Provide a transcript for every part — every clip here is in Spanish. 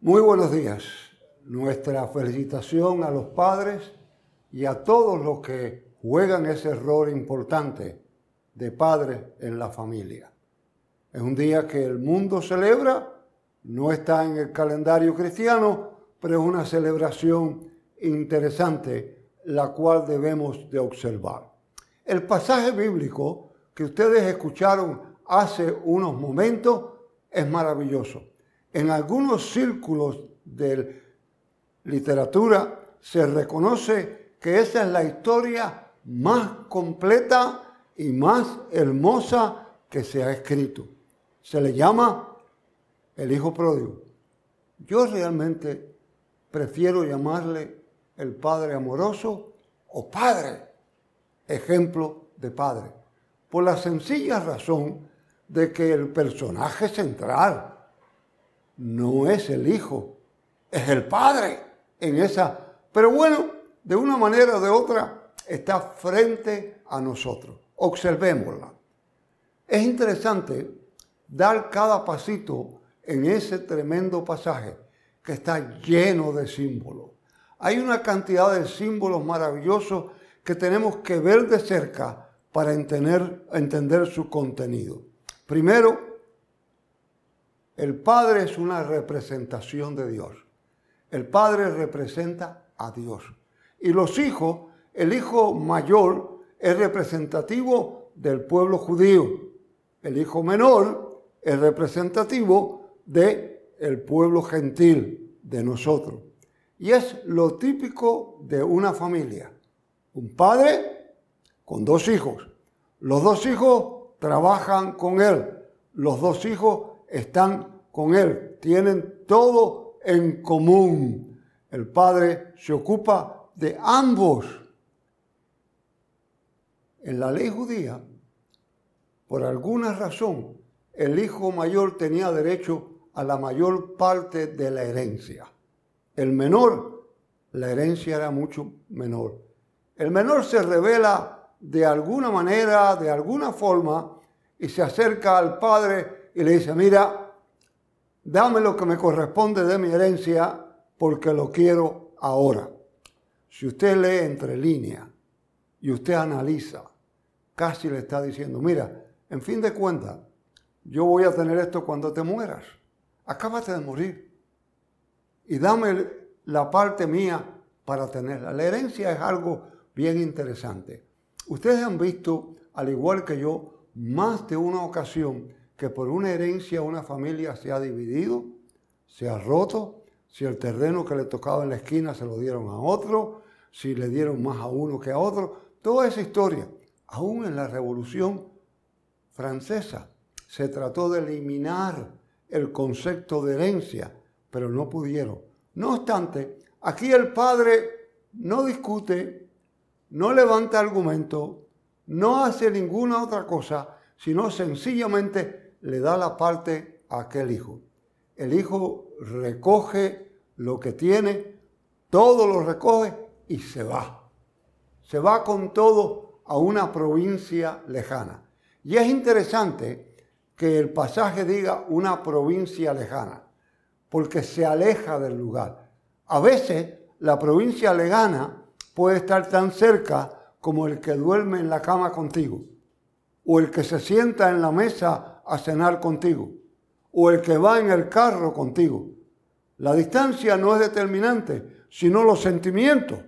Muy buenos días. Nuestra felicitación a los padres y a todos los que juegan ese rol importante de padre en la familia. Es un día que el mundo celebra, no está en el calendario cristiano, pero es una celebración interesante la cual debemos de observar. El pasaje bíblico que ustedes escucharon hace unos momentos es maravilloso. En algunos círculos de literatura se reconoce que esa es la historia más completa y más hermosa que se ha escrito. Se le llama el Hijo Pródigo. Yo realmente prefiero llamarle el Padre amoroso o Padre, ejemplo de Padre, por la sencilla razón de que el personaje central no es el hijo, es el padre en esa. Pero bueno, de una manera o de otra está frente a nosotros. Observémosla. Es interesante dar cada pasito en ese tremendo pasaje que está lleno de símbolos. Hay una cantidad de símbolos maravillosos que tenemos que ver de cerca para entender, entender su contenido. Primero, el Padre es una representación de Dios. El Padre representa a Dios. Y los hijos, el hijo mayor es representativo del pueblo judío. El hijo menor es representativo del el pueblo gentil, de nosotros. Y es lo típico de una familia. Un padre con dos hijos. Los dos hijos trabajan con él. Los dos hijos están con Él, tienen todo en común. El Padre se ocupa de ambos. En la ley judía, por alguna razón, el hijo mayor tenía derecho a la mayor parte de la herencia. El menor, la herencia era mucho menor. El menor se revela de alguna manera, de alguna forma, y se acerca al padre y le dice, mira, dame lo que me corresponde de mi herencia porque lo quiero ahora. Si usted lee entre líneas y usted analiza, casi le está diciendo, mira, en fin de cuentas, yo voy a tener esto cuando te mueras. Acábate de morir. Y dame la parte mía para tenerla. La herencia es algo bien interesante. Ustedes han visto, al igual que yo, más de una ocasión que por una herencia una familia se ha dividido, se ha roto, si el terreno que le tocaba en la esquina se lo dieron a otro, si le dieron más a uno que a otro, toda esa historia. Aún en la Revolución Francesa se trató de eliminar el concepto de herencia, pero no pudieron. No obstante, aquí el padre no discute, no levanta argumento, no hace ninguna otra cosa, sino sencillamente le da la parte a aquel hijo. El hijo recoge lo que tiene, todo lo recoge y se va. Se va con todo a una provincia lejana. Y es interesante que el pasaje diga una provincia lejana, porque se aleja del lugar. A veces la provincia lejana puede estar tan cerca como el que duerme en la cama contigo, o el que se sienta en la mesa a cenar contigo o el que va en el carro contigo. La distancia no es determinante, sino los sentimientos.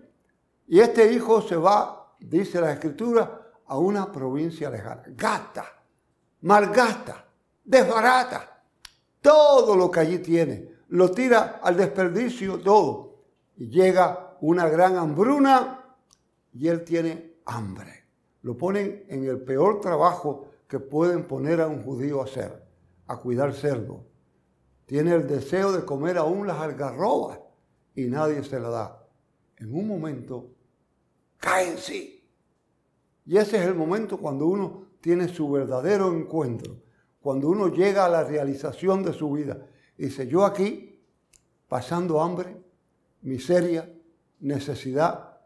Y este hijo se va, dice la escritura, a una provincia lejana. Gasta, malgasta, desbarata todo lo que allí tiene. Lo tira al desperdicio todo. Llega una gran hambruna y él tiene hambre. Lo ponen en el peor trabajo que pueden poner a un judío a hacer, a cuidar cerdo. Tiene el deseo de comer aún las algarrobas y nadie se la da. En un momento cae en sí. Y ese es el momento cuando uno tiene su verdadero encuentro, cuando uno llega a la realización de su vida. Dice, yo aquí, pasando hambre, miseria, necesidad,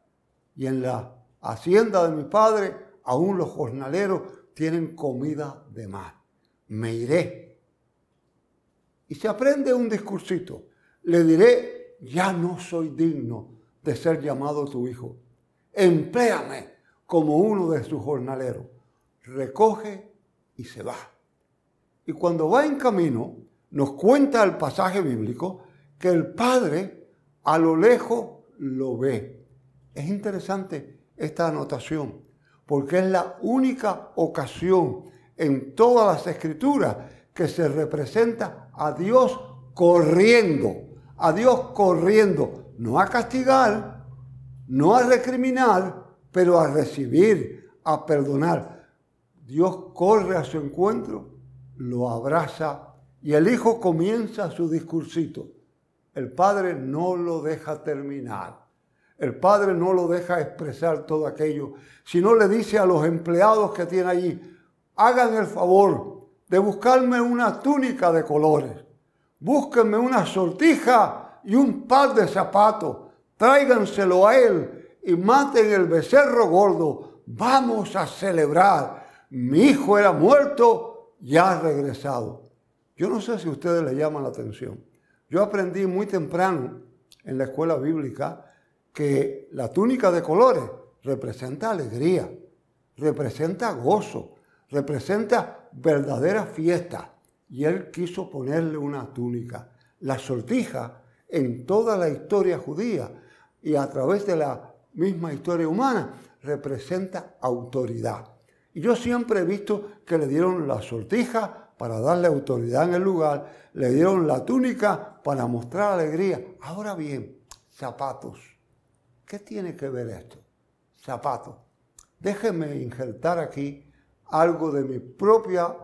y en la hacienda de mi padre, aún los jornaleros tienen comida de más. Me iré. Y se aprende un discursito. le diré, ya no soy digno de ser llamado tu hijo. Empléame como uno de sus jornaleros. Recoge y se va. Y cuando va en camino, nos cuenta el pasaje bíblico que el padre a lo lejos lo ve. Es interesante esta anotación, porque es la única ocasión en todas las escrituras que se representa a Dios corriendo, a Dios corriendo, no a castigar, no a recriminar, pero a recibir, a perdonar. Dios corre a su encuentro, lo abraza y el hijo comienza su discursito. El padre no lo deja terminar. El padre no lo deja expresar todo aquello, sino le dice a los empleados que tiene allí, hagan el favor de buscarme una túnica de colores, búsquenme una sortija y un par de zapatos, tráiganselo a él y maten el becerro gordo. Vamos a celebrar. Mi hijo era muerto, ya ha regresado. Yo no sé si ustedes les llama la atención. Yo aprendí muy temprano en la escuela bíblica que la túnica de colores representa alegría, representa gozo, representa verdadera fiesta. Y él quiso ponerle una túnica. La sortija en toda la historia judía y a través de la misma historia humana representa autoridad. Y yo siempre he visto que le dieron la sortija para darle autoridad en el lugar, le dieron la túnica para mostrar alegría. Ahora bien, zapatos. ¿Qué tiene que ver esto? Zapatos. Déjeme injertar aquí algo de mi propia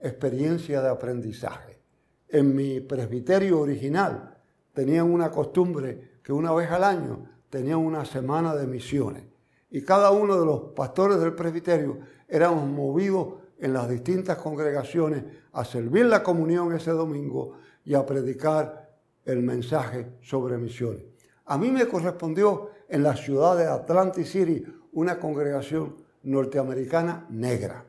experiencia de aprendizaje. En mi presbiterio original tenían una costumbre que una vez al año tenían una semana de misiones y cada uno de los pastores del presbiterio éramos movidos en las distintas congregaciones a servir la comunión ese domingo y a predicar el mensaje sobre misiones. A mí me correspondió en la ciudad de Atlantic City una congregación norteamericana negra.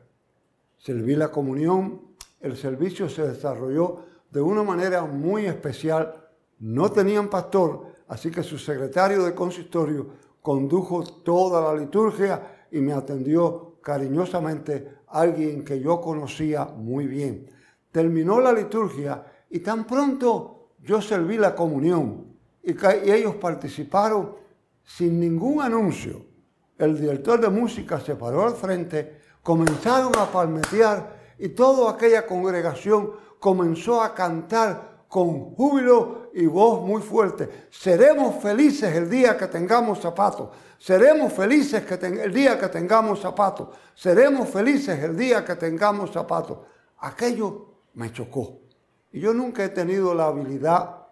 Serví la comunión, el servicio se desarrolló de una manera muy especial. No tenían pastor, así que su secretario de consistorio condujo toda la liturgia y me atendió cariñosamente alguien que yo conocía muy bien. Terminó la liturgia y tan pronto yo serví la comunión y, ellos participaron sin ningún anuncio. El director de música se paró al frente, comenzaron a palmetear y toda aquella congregación comenzó a cantar con júbilo y voz muy fuerte. Seremos felices el día que tengamos zapatos. Seremos felices que el día que tengamos zapatos. Seremos felices el día que tengamos zapatos. Aquello me chocó. Y yo nunca he tenido la habilidad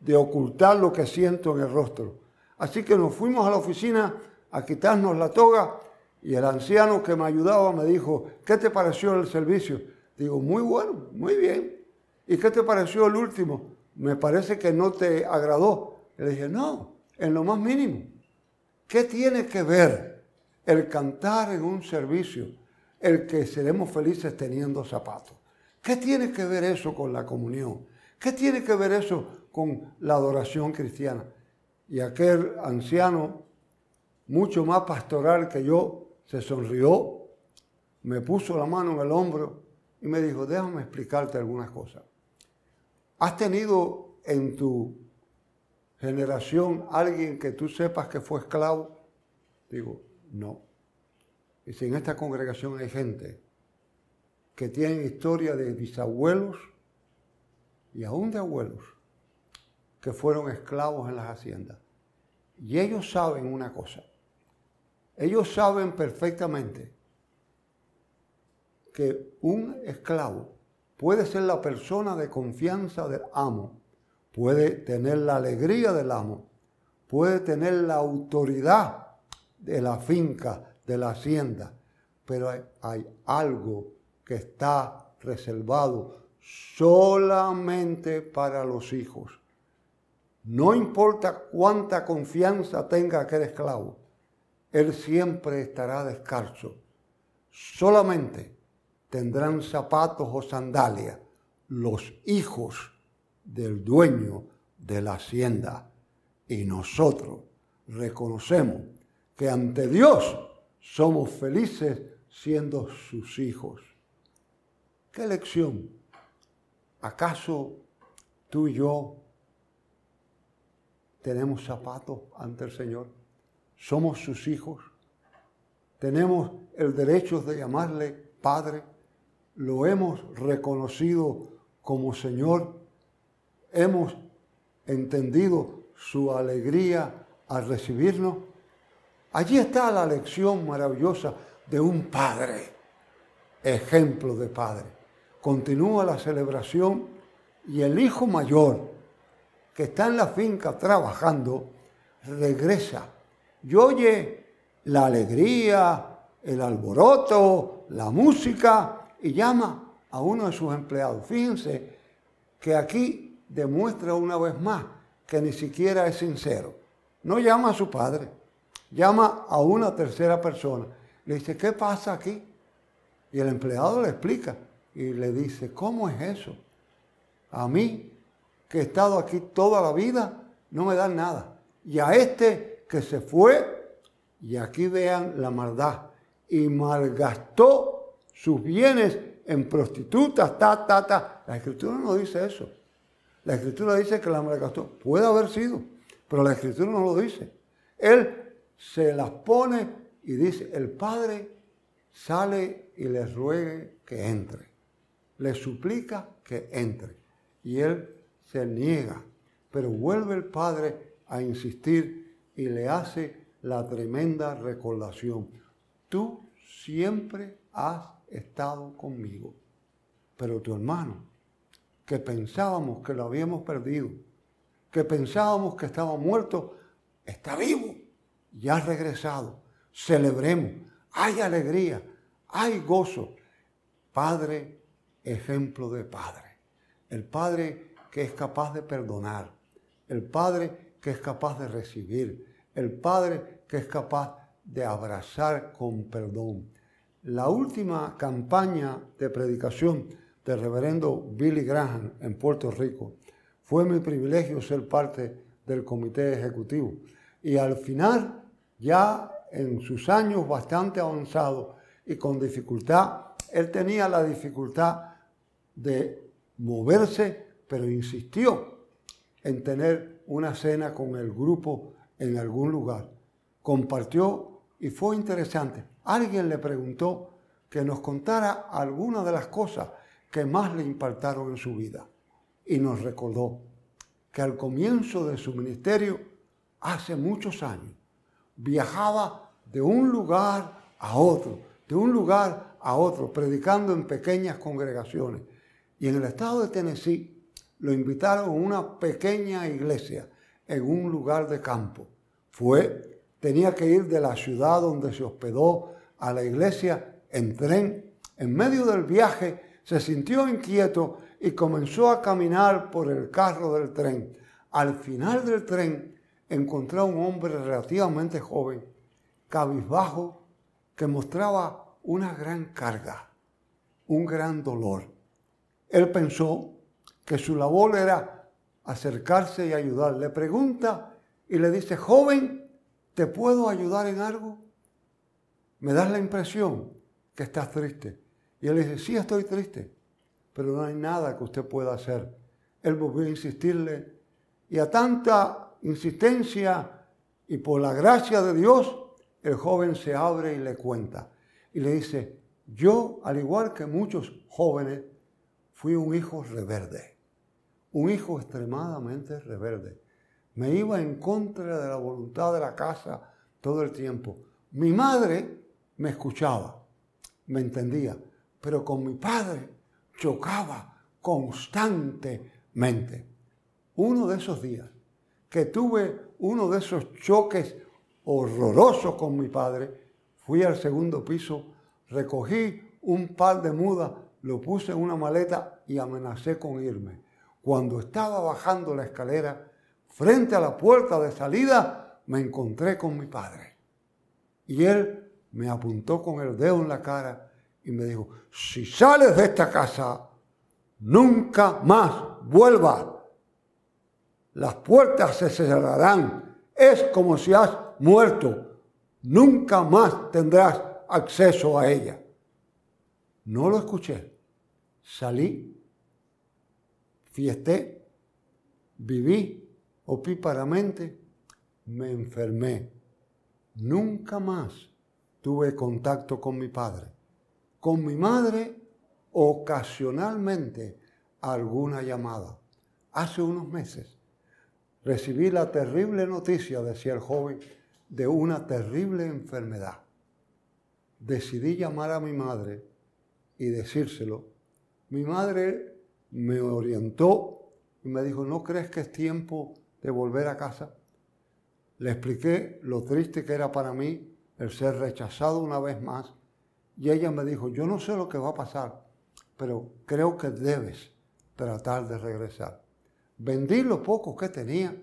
de ocultar lo que siento en el rostro. Así que nos fuimos a la oficina a quitarnos la toga y el anciano que me ayudaba me dijo, ¿qué te pareció el servicio? Digo, muy bueno, muy bien. ¿Y qué te pareció el último? Me parece que no te agradó. le dije, no, en lo más mínimo. ¿Qué tiene que ver el cantar en un servicio, el que seremos felices teniendo zapatos? ¿Qué tiene que ver eso con la comunión? ¿Qué tiene que ver eso con la adoración cristiana? Y aquel anciano, mucho más pastoral que yo, se sonrió, me puso la mano en el hombro y me dijo, déjame explicarte algunas cosas. ¿Has tenido en tu generación alguien que tú sepas que fue esclavo? Digo, no. Y si en esta congregación hay gente que tiene historia de bisabuelos y aún de abuelos que fueron esclavos en las haciendas. Y ellos saben una cosa. Ellos saben perfectamente que un esclavo puede ser la persona de confianza del amo puede tener la alegría del amo, puede tener la autoridad de la finca, de la hacienda, pero hay, algo que está reservado solamente para los hijos. No importa cuánta confianza tenga aquel esclavo, él siempre estará descalzo. Solamente tendrán zapatos o sandalias los hijos del dueño de la hacienda. Y nosotros reconocemos que ante Dios somos felices siendo sus hijos. ¿Qué lección? ¿Acaso tú y yo tenemos zapatos ante el Señor? ¿Somos sus hijos? ¿Tenemos el derecho de llamarle Padre? ¿Lo hemos reconocido como Señor? ¿Hemos entendido su alegría al recibirnos? Allí está la lección maravillosa de un padre, ejemplo de padre. Continúa la celebración y el hijo mayor, que está en la finca trabajando, regresa y oye la alegría, el alboroto, la música y llama a uno de sus empleados. Fíjense que aquí demuestra una vez más que ni siquiera es sincero. No llama a su padre, llama a una tercera persona. Le dice, ¿qué pasa aquí? Y el empleado le explica y le dice, ¿cómo es eso? A mí, que he estado aquí toda la vida, no me dan nada. Y a este que se fue, y aquí vean la maldad, y malgastó sus bienes en prostitutas, ta, ta, ta. La escritura no dice eso. La escritura dice que la malgastó. Puede haber sido, pero la escritura no lo dice. Él se las pone y dice, el padre sale y le ruegue que entre. Le suplica que entre. Y él se niega. Pero vuelve el padre a insistir y le hace la tremenda recordación. Tú siempre has estado conmigo. Pero tu hermano, que pensábamos que lo habíamos perdido, que pensábamos que estaba muerto, está vivo y ha regresado. Celebremos, hay alegría, hay gozo. Padre, ejemplo de Padre. El Padre que es capaz de perdonar. El Padre que es capaz de recibir. El Padre que es capaz de abrazar con perdón. La última campaña de predicación del reverendo Billy Graham en Puerto Rico fue mi privilegio ser parte del comité ejecutivo. Y al final, ya en sus años bastante avanzados y con dificultad, él tenía la dificultad de moverse, pero insistió en tener una cena con el grupo en algún lugar. Compartió y fue interesante. Alguien le preguntó que nos contara algunas de las cosas que más le impactaron en su vida. Y nos recordó que al comienzo de su ministerio, hace muchos años, viajaba de un lugar a otro, de un lugar a otro, predicando en pequeñas congregaciones. Y en el estado de Tennessee lo invitaron a una pequeña iglesia en un lugar de campo. Fue tenía que ir de la ciudad donde se hospedó a la iglesia en tren. En medio del viaje se sintió inquieto y comenzó a caminar por el carro del tren. Al final del tren encontró a un hombre relativamente joven, cabizbajo, que mostraba una gran carga, un gran dolor. Él pensó que su labor era acercarse y ayudar. Le pregunta y le dice, joven, ¿Te puedo ayudar en algo? Me das la impresión que estás triste. Y él dice, sí estoy triste, pero no hay nada que usted pueda hacer. Él volvió a insistirle y a tanta insistencia y por la gracia de Dios, el joven se abre y le cuenta. Y le dice, yo, al igual que muchos jóvenes, fui un hijo rebelde, un hijo extremadamente rebelde. Me iba en contra de la voluntad de la casa todo el tiempo. Mi madre me escuchaba, me entendía, pero con mi padre chocaba constantemente. Uno de esos días que tuve uno de esos choques horrorosos con mi padre, fui al segundo piso, recogí un par de mudas, lo puse en una maleta y amenacé con irme. Cuando estaba bajando la escalera, frente a la puerta de salida, me encontré con mi padre. Y él me apuntó con el dedo en la cara y me dijo, si sales de esta casa, nunca más vuelvas. las puertas se cerrarán. Es como si has muerto. Nunca más tendrás acceso a ella. No lo escuché. Salí, fiesté, viví opíparamente, me enfermé. Nunca más tuve contacto con mi padre. Con mi madre, ocasionalmente, alguna llamada. Hace unos meses recibí la terrible noticia, decía el joven, de una terrible enfermedad. Decidí llamar a mi madre y decírselo. Mi madre me orientó y me dijo, ¿no crees que es tiempo de volver a casa? Le expliqué lo triste que era para mí el ser rechazado una vez más y ella me dijo, yo no sé lo que va a pasar, pero creo que debes tratar de regresar. Vendí lo poco que tenía,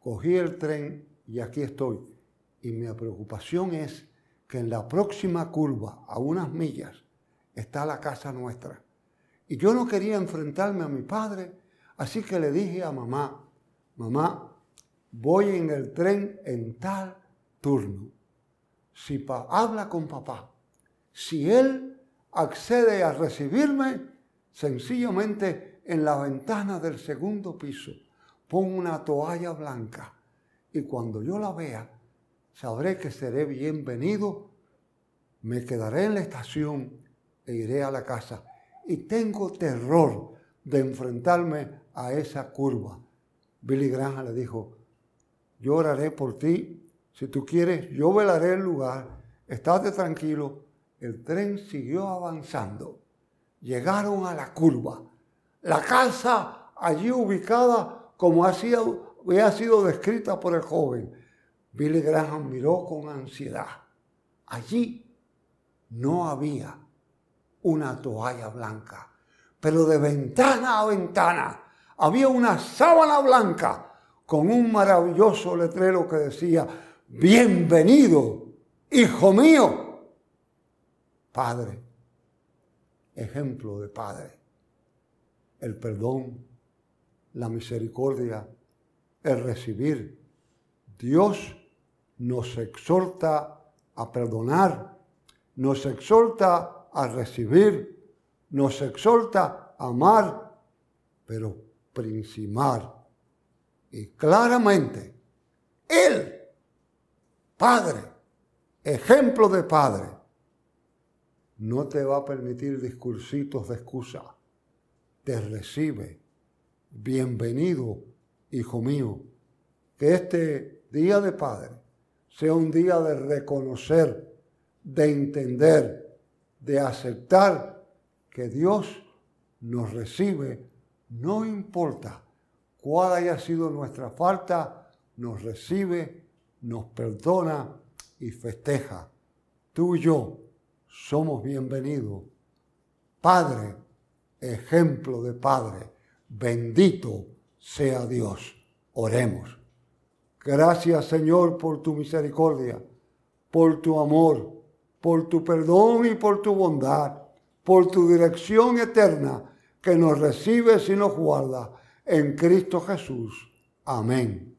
cogí el tren y aquí estoy. Y mi preocupación es que en la próxima curva, a unas millas, está la casa nuestra. Y yo no quería enfrentarme a mi padre, así que le dije a mamá, mamá, voy en el tren en tal turno. Si pa habla con papá, si él accede a recibirme, sencillamente en la ventana del segundo piso, pon una toalla blanca y cuando yo la vea, sabré que seré bienvenido, me quedaré en la estación e iré a la casa. Y tengo terror de enfrentarme a esa curva. Billy Graham le dijo, yo oraré por ti, si tú quieres, yo velaré el lugar, estate tranquilo. El tren siguió avanzando. Llegaron a la curva. La casa allí ubicada como había sido descrita por el joven Billy Graham miró con ansiedad. Allí no había una toalla blanca, pero de ventana a ventana había una sábana blanca con un maravilloso letrero que decía, bienvenido, hijo mío. Padre, ejemplo de Padre. El perdón, la misericordia, el recibir. Dios nos exhorta a perdonar, nos exhorta a recibir, nos exhorta a amar, pero principal y claramente, Él, Padre, ejemplo de Padre, no te va a permitir discursitos de excusa. Te recibe. Bienvenido, hijo mío. Que este día de Padre sea un día de reconocer, de entender, de aceptar que Dios nos recibe, no importa cuál haya sido nuestra falta, nos recibe, nos perdona y festeja. Tú y yo somos bienvenidos. Padre, ejemplo de Padre, bendito sea Dios. Oremos. Gracias Señor por tu misericordia, por tu amor, por tu perdón y por tu bondad, por tu dirección eterna que nos recibes y nos guarda en Cristo Jesús. Amén.